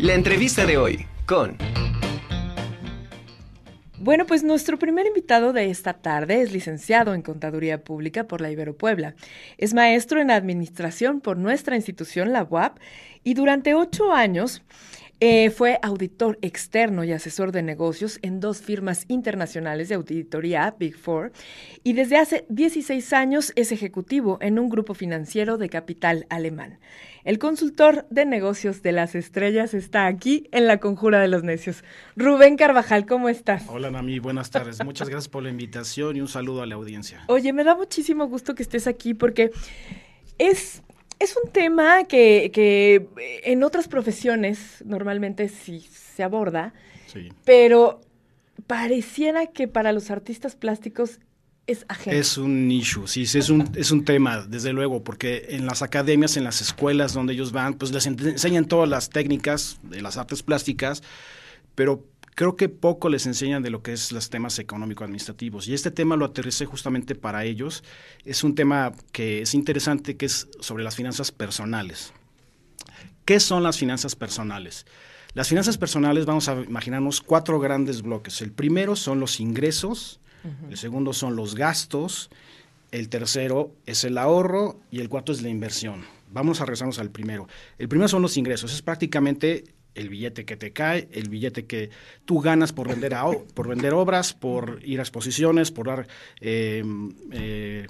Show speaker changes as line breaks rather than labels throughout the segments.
La entrevista de hoy con...
Bueno, pues nuestro primer invitado de esta tarde es licenciado en Contaduría Pública por la Ibero Puebla. Es maestro en Administración por nuestra institución, la UAP, y durante ocho años eh, fue auditor externo y asesor de negocios en dos firmas internacionales de auditoría, Big Four, y desde hace 16 años es ejecutivo en un grupo financiero de capital alemán. El consultor de negocios de las estrellas está aquí en la Conjura de los Necios. Rubén Carvajal, ¿cómo estás?
Hola, Nami, buenas tardes. Muchas gracias por la invitación y un saludo a la audiencia.
Oye, me da muchísimo gusto que estés aquí porque es es un tema que, que, en otras profesiones normalmente sí se aborda, pero pareciera que para los artistas plásticos es ajeno.
Es un issue, sí, es un, es un tema, desde luego, porque en las academias, en las escuelas donde ellos van, pues les enseñan todas las técnicas de las artes plásticas, pero creo que poco les enseñan de lo que es los temas económico-administrativos. Y este tema lo aterricé justamente para ellos. Es un tema que es interesante, que es sobre las finanzas personales. ¿Qué son las finanzas personales? Las finanzas personales, vamos a imaginarnos cuatro grandes bloques. El primero son los ingresos, el segundo son los gastos, el tercero es el ahorro y el cuarto es la inversión. Vamos a regresarnos al primero. El primero son los ingresos, es prácticamente el billete que te cae, el billete que tú ganas por vender, por vender obras, por ir a exposiciones, por dar em, eh,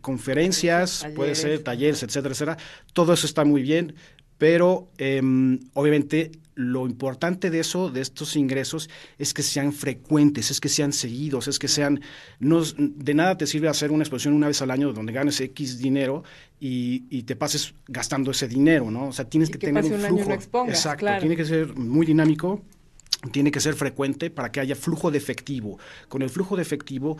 conferencias, puede ser talleres, etcétera, etcétera. Todo eso está muy bien, pero em, obviamente lo importante de eso, de estos ingresos, es que sean frecuentes, es que sean seguidos, es que sean, no, de nada te sirve hacer una exposición una vez al año donde ganes X dinero y, te pases gastando ese dinero, ¿no? O sea, tienes que, tener un, flujo. exacto, tiene que ser muy dinámico, tiene que ser frecuente para que haya flujo de efectivo. Con el flujo de efectivo,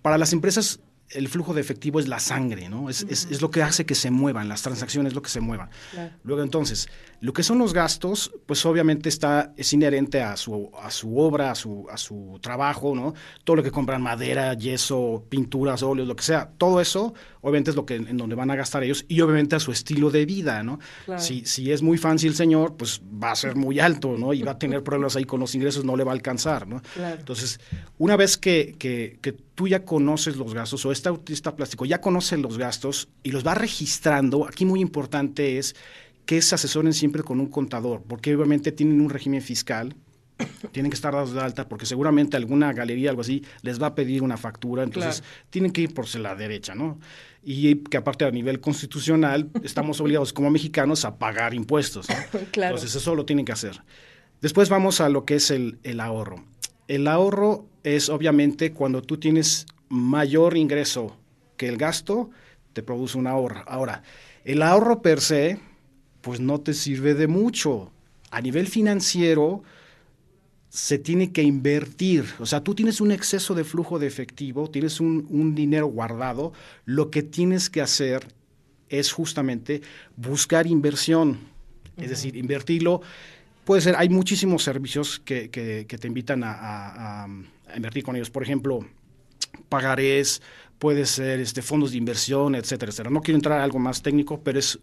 para las empresas el flujo de efectivo es la sangre, ¿no? Es, es, lo que hace que se muevan, las transacciones lo que se muevan. Luego entonces, lo que son los gastos, pues obviamente está, es inherente a su, a su obra, a su, a su trabajo, ¿no? Todo lo que compran, madera, yeso, pinturas, óleos, lo que sea, todo eso obviamente es lo que en donde van a gastar ellos y obviamente a su estilo de vida, ¿no? Si, si es muy fancy el señor, pues va a ser muy alto, ¿no? Y va a tener problemas ahí con los ingresos, no le va a alcanzar, ¿no? Entonces, una vez que, que, que tú ya conoces los gastos o este autista plástico ya conoce los gastos y los va registrando, aquí muy importante es que se asesoren siempre con un contador, porque obviamente tienen un régimen fiscal tienen que estar dados de alta porque seguramente alguna galería, algo así, les va a pedir una factura, entonces tienen que ir por la derecha, ¿no? Y que aparte a nivel constitucional estamos obligados como mexicanos a pagar impuestos, Entonces eso lo tienen que hacer. Después vamos a lo que es el, el ahorro. El ahorro es obviamente cuando tú tienes mayor ingreso que el gasto, te produce un ahorro. Ahora, el ahorro per se, pues no te sirve de mucho. A nivel financiero, se tiene que invertir. O sea, tú tienes un exceso de flujo de efectivo, tienes un, dinero guardado, lo que tienes que hacer es justamente buscar inversión, es decir, invertirlo. Puede ser, hay muchísimos servicios que, te invitan a, invertir con ellos. Por ejemplo, pagarés, puede ser este, fondos de inversión, etcétera, etcétera. No quiero entrar a algo más técnico, pero es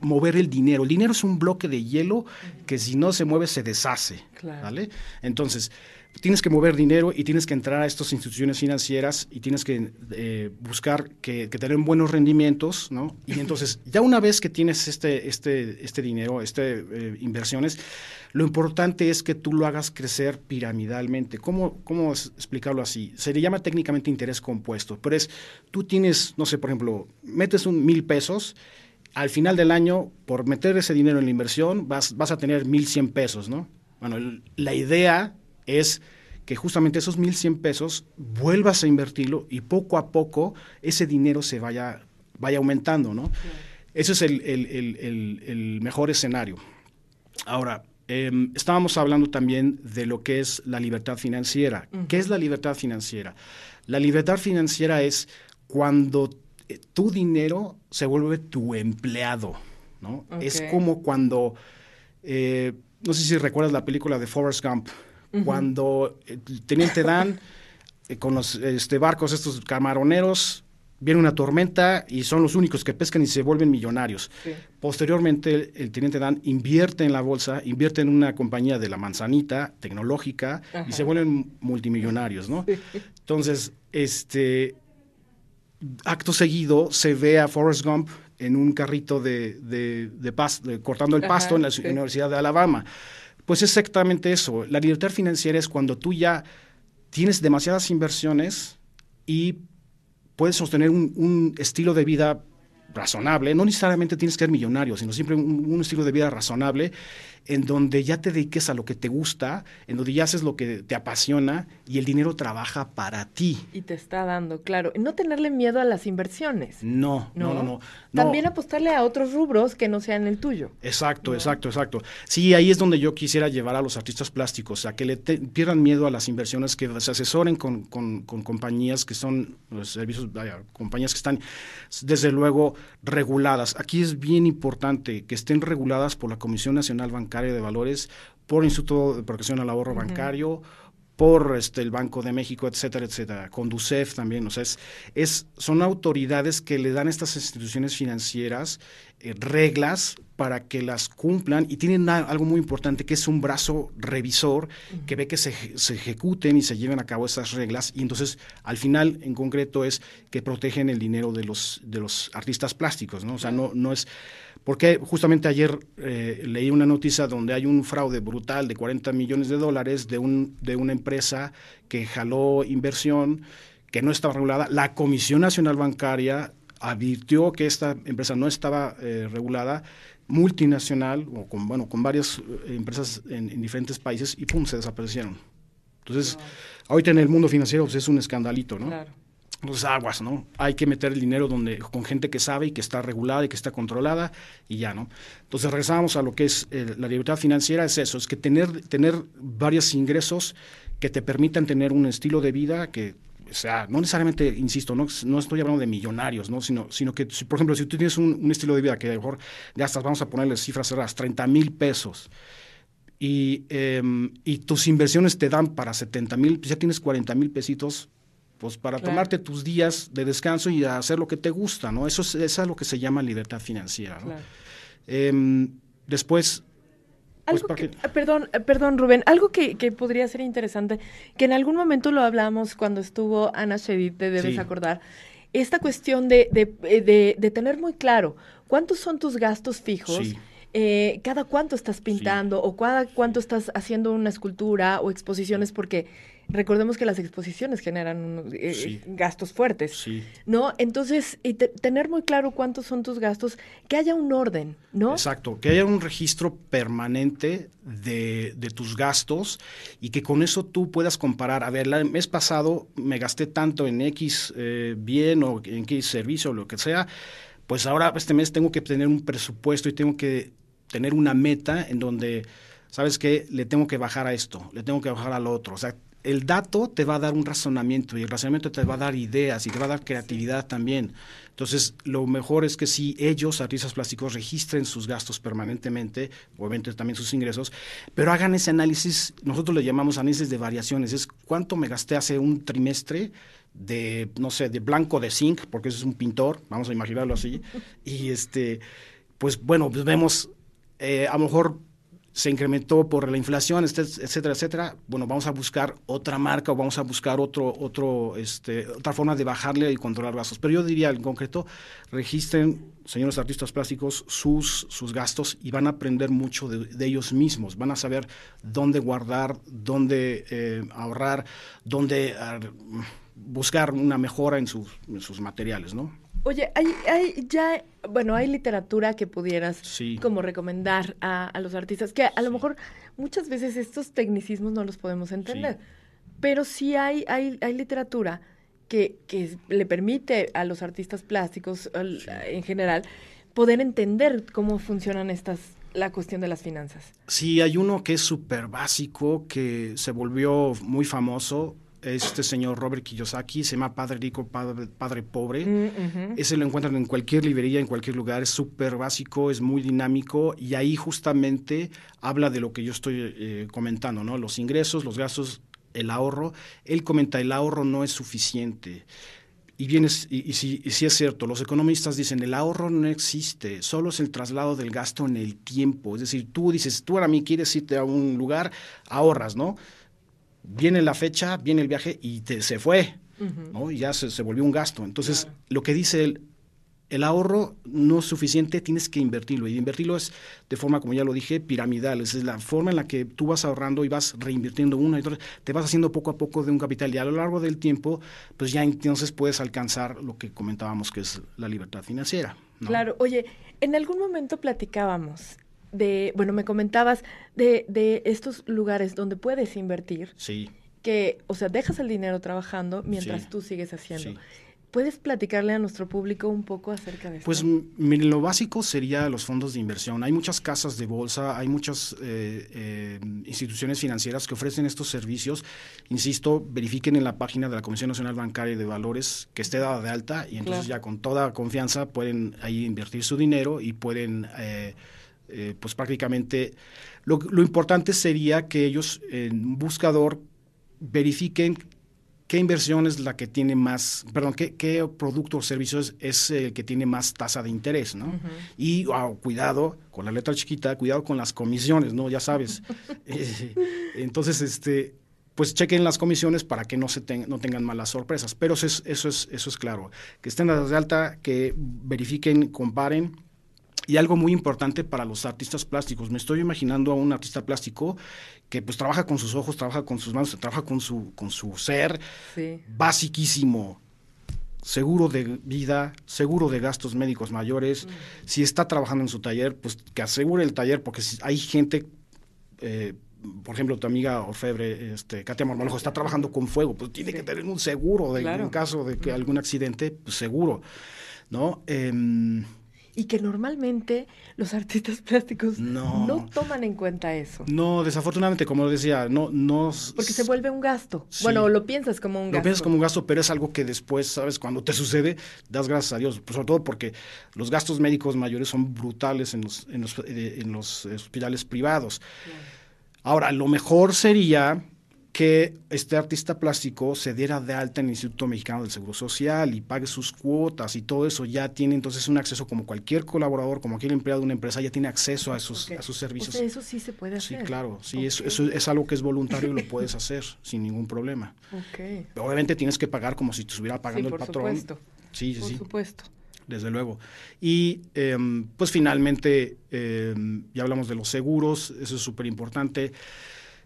mover el dinero. El dinero es un bloque de hielo que si no se mueve se deshace. ¿vale? Entonces, tienes que mover dinero y tienes que entrar a estas instituciones financieras y tienes que eh, buscar que, que tener buenos rendimientos, ¿no? Y entonces, ya una vez que tienes este, este, este dinero, este eh, inversiones, lo importante es que tú lo hagas crecer piramidalmente. ¿Cómo, ¿Cómo explicarlo así? Se le llama técnicamente interés compuesto, pero es, tú tienes, no sé, por ejemplo, metes un mil pesos al final del año, por meter ese dinero en la inversión, vas, vas a tener 1.100 pesos, ¿no? Bueno, la idea es que justamente esos 1.100 pesos vuelvas a invertirlo y poco a poco ese dinero se vaya, vaya aumentando, ¿no? Ese es el, mejor escenario. Ahora, em, estábamos hablando también de lo que es la libertad financiera. ¿Qué es la libertad financiera? La libertad financiera es cuando eh, tu dinero se vuelve tu empleado, ¿no? Es como cuando, eh, no sé si recuerdas la película de Forrest Gump, cuando el teniente Dan con los este, barcos, estos camaroneros, viene una tormenta y son los únicos que pescan y se vuelven millonarios. Posteriormente, el, teniente Dan invierte en la bolsa, invierte en una compañía de la manzanita tecnológica y se vuelven multimillonarios, ¿no? Entonces, este, acto seguido se ve a Forrest Gump en un carrito de, de, cortando el pasto en la Universidad de Alabama. Pues exactamente eso. La libertad financiera es cuando tú ya tienes demasiadas inversiones y puedes sostener un, estilo de vida razonable, no necesariamente tienes que ser millonario, sino siempre un, estilo de vida razonable en donde ya te dediques a lo que te gusta, en donde ya haces lo que te apasiona y el dinero trabaja para ti.
Y te está dando, claro. No tenerle miedo a las inversiones.
No, no, no, no.
También apostarle a otros rubros que no sean el tuyo.
Exacto, exacto, exacto. Sí, ahí es donde yo quisiera llevar a los artistas plásticos, a que le pierdan miedo a las inversiones, que se asesoren con, compañías que son los servicios, compañías que están desde luego reguladas. Aquí es bien importante que estén reguladas por la Comisión Nacional Bancaria de Valores, por Instituto de Protección al Ahorro Bancario, por este, el Banco de México, etcétera, etcétera, Conducef también, o sea, es, son autoridades que le dan a estas instituciones financieras eh, reglas para que las cumplan y tienen algo muy importante que es un brazo revisor que ve que se, se, ejecuten y se lleven a cabo esas reglas. Y entonces al final en concreto es que protegen el dinero de los, de los artistas plásticos, ¿no? O sea, no, no es porque justamente ayer eh, leí una noticia donde hay un fraude brutal de 40 millones de dólares de, un, de una empresa que jaló inversión que no estaba regulada. La Comisión Nacional Bancaria advirtió que esta empresa no estaba eh, regulada, multinacional, o con, bueno, con varias eh, empresas en, diferentes países, y pum, se desaparecieron. Entonces, ahorita en el mundo financiero pues, es un escandalito, ¿no? Claro. Entonces, aguas, ¿no? Hay que meter el dinero donde, con gente que sabe y que está regulada y que está controlada y ya, ¿no? Entonces, regresamos a lo que es eh, la libertad financiera, es eso, es que tener, tener varios ingresos que te permitan tener un estilo de vida que o sea, no necesariamente, insisto, no, no estoy hablando de millonarios, ¿no? Sino, sino que, por ejemplo, si tú tienes un, estilo de vida que a lo mejor ya estás, vamos a ponerle cifras cerradas, 30 mil pesos, y, em, y tus inversiones te dan para 70 mil, pues ya tienes 40 mil pesitos pues para tomarte tus días de descanso y hacer lo que te gusta, ¿no? Eso es, eso es lo que se llama libertad financiera, ¿no? Em, después...
Pues, algo eh, perdón, eh, perdón, Rubén, algo que, podría ser interesante, que en algún momento lo hablamos cuando estuvo Ana Shedid, te debes acordar, esta cuestión de, de, de, tener muy claro cuántos son tus gastos fijos, eh, cada cuánto estás pintando o cada cuánto estás haciendo una escultura o exposiciones, porque recordemos que las exposiciones generan eh, gastos fuertes, ¿no? Entonces, y tener muy claro cuántos son tus gastos, que haya un orden, ¿no?
Exacto, que haya un registro permanente de, tus gastos y que con eso tú puedas comparar, a ver, el mes pasado me gasté tanto en X eh, bien o en X servicio o lo que sea, pues ahora este mes tengo que tener un presupuesto y tengo que tener una meta en donde, ¿sabes qué? Le tengo que bajar a esto, le tengo que bajar al otro, o sea, el dato te va a dar un razonamiento y el razonamiento te va a dar ideas y te va a dar creatividad también. Entonces, lo mejor es que si ellos, artistas plásticos, registren sus gastos permanentemente, obviamente también sus ingresos, pero hagan ese análisis, nosotros le llamamos análisis de variaciones, es cuánto me gasté hace un trimestre de, no sé, de blanco de zinc, porque ese es un pintor, vamos a imaginarlo así, y este, pues bueno, pues vemos, eh, a lo mejor se incrementó por la inflación, etcétera, etcétera, bueno, vamos a buscar otra marca o vamos a buscar otro, otro, este, otra forma de bajarle y controlar gastos. Pero yo diría en concreto, registren, señores artistas plásticos, sus, sus gastos y van a aprender mucho de, ellos mismos. Van a saber dónde guardar, dónde eh, ahorrar, dónde buscar una mejora en sus, en sus materiales, ¿no?
Oye, hay, hay ya, bueno, hay literatura que pudieras como recomendar a, los artistas, que a lo mejor muchas veces estos tecnicismos no los podemos entender, pero sí hay, hay, hay literatura que, que, le permite a los artistas plásticos en general poder entender cómo funcionan estas la cuestión de las finanzas.
Sí, hay uno que es súper básico, que se volvió muy famoso, este señor Robert Kiyosaki, se llama Padre Rico, Padre, Pobre. Mm, Ese lo encuentran en cualquier librería, en cualquier lugar, es súper básico, es muy dinámico y ahí justamente habla de lo que yo estoy eh, comentando, ¿no? Los ingresos, los gastos, el ahorro. Él comenta, el ahorro no es suficiente. y y, si, y si es cierto, los economistas dicen el ahorro no existe, solo es el traslado del gasto en el tiempo. Es decir, tú dices, tú ahora mí quieres irte a un lugar, ahorras, ¿no? Viene la fecha, viene el viaje y te, se fue, ¿no? Y ya se, se, volvió un gasto. Entonces,
Claro.
lo que dice él, el ahorro no es suficiente, tienes que invertirlo. Y invertirlo es de forma, como ya lo dije, piramidal. Es la forma en la que tú vas ahorrando y vas reinvirtiendo una y otra. Te vas haciendo poco a poco de un capital. Y a lo largo del tiempo, pues ya entonces puedes alcanzar lo que comentábamos que es la libertad financiera. ¿no?
Claro, oye, en algún momento platicábamos de, bueno, me comentabas de, de estos lugares donde puedes invertir,
Sí,
que, o sea, dejas el dinero trabajando mientras
Sí.
tú sigues haciendo.
sí.
¿Puedes platicarle a nuestro público un poco acerca de esto?
Pues miren, lo básico sería los fondos de inversión. Hay muchas casas de bolsa, hay muchas eh, eh, instituciones financieras que ofrecen estos servicios. Insisto, verifiquen en la página de la Comisión Nacional Bancaria de Valores que esté dada de alta y entonces
Claro.
ya con toda confianza pueden ahí invertir su dinero y pueden, eh, eh, pues prácticamente, lo, lo importante sería que ellos en un buscador verifiquen qué inversión es la que tiene más, perdón, qué, qué producto o servicio es, es el que tiene más tasa de interés, ¿no? Y cuidado con la letra chiquita, cuidado con las comisiones, ¿no? Ya sabes. Eh, entonces, este, pues chequen las comisiones para que no se ten- no tengan malas sorpresas. Pero eso es, eso es, eso es claro. Que estén dadas de alta, que verifiquen, comparen. Y algo muy importante para los artistas plásticos. Me estoy imaginando a un artista plástico que pues trabaja con sus ojos, trabaja con sus manos, trabaja con su, con su ser,
Sí.
basiquísimo. Seguro de vida, seguro de gastos médicos mayores. Si está trabajando en su taller, pues que asegure el taller, porque si hay gente, eh, por ejemplo, tu amiga Orfebre, este, Katia Marmolejo, está trabajando con fuego, pues tiene
Sí.
que tener un seguro de,
Claro.
en caso de que algún accidente, pues seguro, ¿no? Em,
Y que normalmente los artistas plásticos
No.
no toman en cuenta eso.
no, desafortunadamente, como decía, no, no.
Porque se vuelve un gasto.
Sí.
Bueno, lo piensas como un
Lo
gasto.
piensas como un gasto, pero es algo que después, ¿sabes? Cuando te sucede, das gracias a Dios. Pues, sobre todo porque los gastos médicos mayores son brutales en los, en los, eh, en los hospitales privados. Ahora, lo mejor sería que este artista plástico se diera de alta en el Instituto Mexicano del Seguro Social y pague sus cuotas y todo eso. Ya tiene entonces un acceso como cualquier colaborador, como cualquier empleado de una empresa, ya tiene acceso a esos,
Ok.
a sus
O
servicios.
sea, eso sí se puede
Sí,
hacer.
claro, sí, eso, es algo que es voluntario y lo puedes hacer sin ningún problema.
Ok.
Obviamente tienes que pagar como si te estuviera pagando
sí,
el
por
patrón.
supuesto.
Sí, sí,
Por
sí,
supuesto.
desde luego. Y em, pues finalmente, em, ya hablamos de los seguros, eso es súper importante.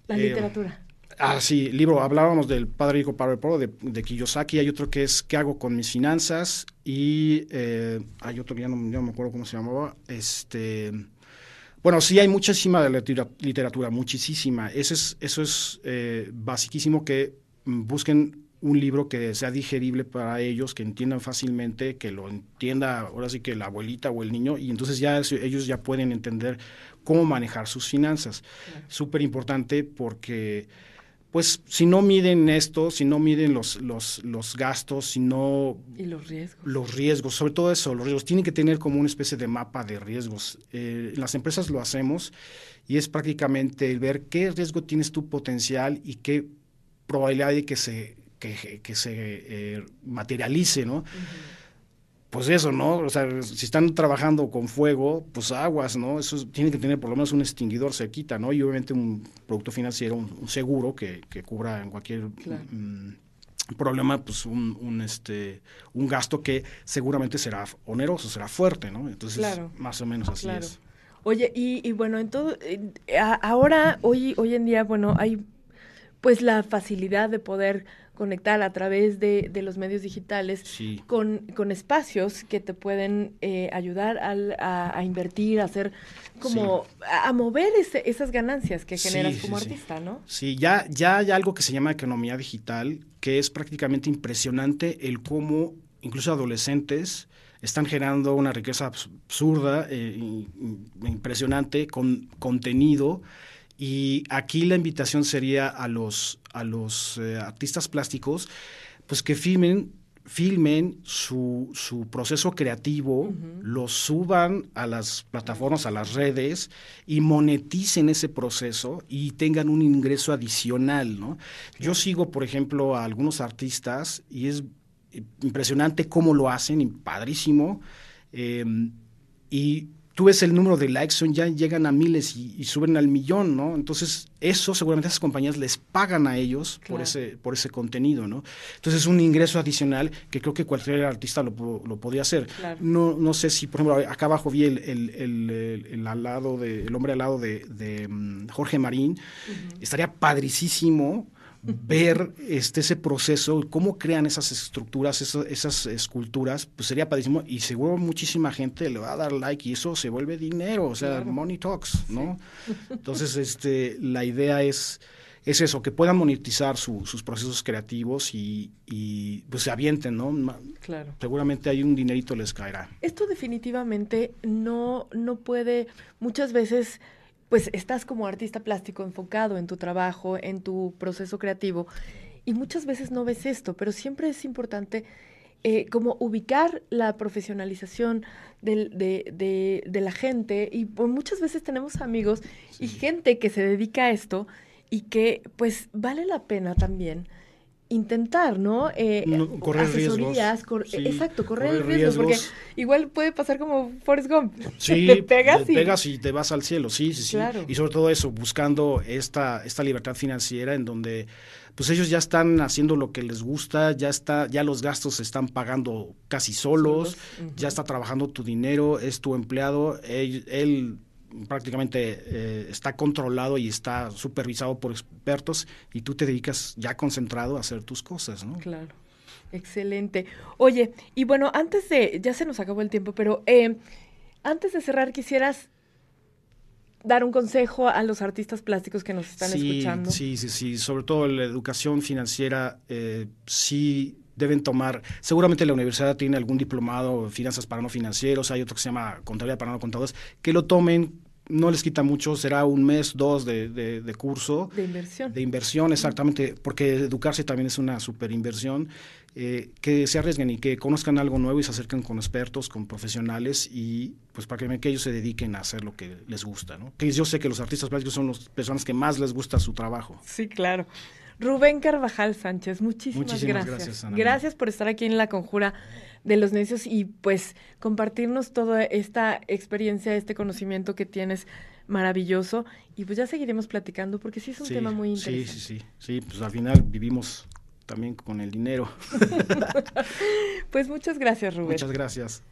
La
Eh,
literatura.
Ah, sí, libro, hablábamos del Padre Rico, Padre Pobre de, de Kiyosaki, hay otro que es ¿Qué hago con mis finanzas? Y eh, hay otro que ya no, ya no me acuerdo cómo se llamaba, este... Bueno, sí hay muchísima de litera- literatura, muchísima. Eso es, eso es eh, basiquísimo que busquen un libro que sea digerible para ellos, que entiendan fácilmente, que lo entienda ahora sí que la abuelita o el niño, y entonces ya ellos ya pueden entender cómo manejar sus finanzas. Súper importante porque, pues, si no miden esto, si no miden los, los, los gastos, si no
Y los riesgos.
los riesgos, sobre todo eso, los riesgos, tienen que tener como una especie de mapa de riesgos. Eh, en las empresas lo hacemos y es prácticamente el ver qué riesgo tienes tu potencial y qué probabilidad hay que se, que, que se eh, materialice, ¿no? Pues eso, ¿no? O sea, si están trabajando con fuego, pues aguas, ¿no? Eso tiene que tener por lo menos un extinguidor cerquita, ¿no? Y obviamente un producto financiero, un, un seguro que, que cubra en cualquier
Claro.
mm, problema, pues un, un, este, un gasto que seguramente será oneroso, será fuerte, ¿no? Entonces,
Claro.
más o menos así
Claro.
es.
Oye, y, y bueno, en todo, a- ahora, hoy, hoy en día, bueno, hay pues la facilidad de poder conectar a través de, de los medios digitales
Sí.
con, con espacios que te pueden eh, ayudar al- a, a invertir, a hacer como, a, a mover ese- esas ganancias que generas
sí,
como artista, ¿no?
Sí, ya, ya hay algo que se llama economía digital, que es prácticamente impresionante el cómo incluso adolescentes están generando una riqueza abs- absurda, eh, impresionante, con contenido. Y aquí la invitación sería a los, a los eh, artistas plásticos, pues que filmen, filmen su, su proceso creativo, lo suban a las plataformas, a las redes y moneticen ese proceso y tengan un ingreso adicional, ¿no? Yo sigo, por ejemplo, a algunos artistas y es impresionante cómo lo hacen, padrísimo. Eh, y tú ves el número de likes, son, ya llegan a miles y, suben al millón, ¿no? Entonces, eso seguramente esas compañías les pagan a ellos por, ese, por ese contenido, ¿no? Entonces, es un ingreso adicional que creo que cualquier artista lo, lo podría hacer. No, no sé si, por ejemplo, acá abajo vi el, el, el, el al lado de, el hombre al lado de, de mm, Jorge Marín. Estaría padricísimo ver este, ese proceso, cómo crean esas estructuras, esas, esculturas, pues sería padrísimo y seguro muchísima gente le va a dar like y eso se vuelve dinero, o sea, money talks, ¿no? Entonces, este, la idea es, es eso, que puedan monetizar sus procesos creativos y, y, pues se avienten, ¿no?
Claro.
Seguramente hay un dinerito les caerá.
Esto definitivamente no, no puede, muchas veces pues estás como artista plástico enfocado en tu trabajo, en tu proceso creativo, y muchas veces no ves esto, pero siempre es importante eh, como ubicar la profesionalización de, de, de, la gente, y pues, muchas veces tenemos amigos y gente que se dedica a esto y que pues vale la pena también intentar, ¿no?
Eh, correr riesgos.
exacto, correr, riesgos, porque igual puede pasar como Forrest Gump.
Sí, te pegas, te y... pegas y te vas al cielo, sí, sí, sí. Y sobre todo eso, buscando esta, esta libertad financiera en donde pues ellos ya están haciendo lo que les gusta, ya está, ya los gastos se están pagando casi solos, ya está trabajando tu dinero, es tu empleado, él prácticamente eh, está controlado y está supervisado por expertos y tú te dedicas ya concentrado a hacer tus cosas, ¿no?
Claro. Excelente. Oye, y bueno, antes de, ya se nos acabó el tiempo, pero eh, antes de cerrar, quisieras dar un consejo a los artistas plásticos que nos están escuchando.
Sí, sí, sí, sobre todo la educación financiera, eh, sí deben tomar, seguramente la universidad tiene algún diplomado, finanzas para no financieros, hay otro que se llama contabilidad para no contadores, que lo tomen no les quita mucho, será un mes, dos de, de, curso.
De inversión.
De inversión, exactamente, porque educarse también es una super inversión. Eh, que se arriesguen y que conozcan algo nuevo y se acerquen con expertos, con profesionales y pues para que, que ellos se dediquen a hacer lo que les gusta. ¿no? Que yo sé que los artistas plásticos son las personas que más les gusta su trabajo.
Sí, claro. Rubén Carvajal Sánchez, muchísimas, gracias. Gracias, por estar aquí en La Conjura de los Necios y pues compartirnos toda esta experiencia, este conocimiento que tienes maravilloso. Y pues ya seguiremos platicando porque sí es un tema muy interesante.
Sí, sí, sí. Sí, pues al final vivimos también con el dinero.
pues muchas gracias, Rubén.
Muchas gracias.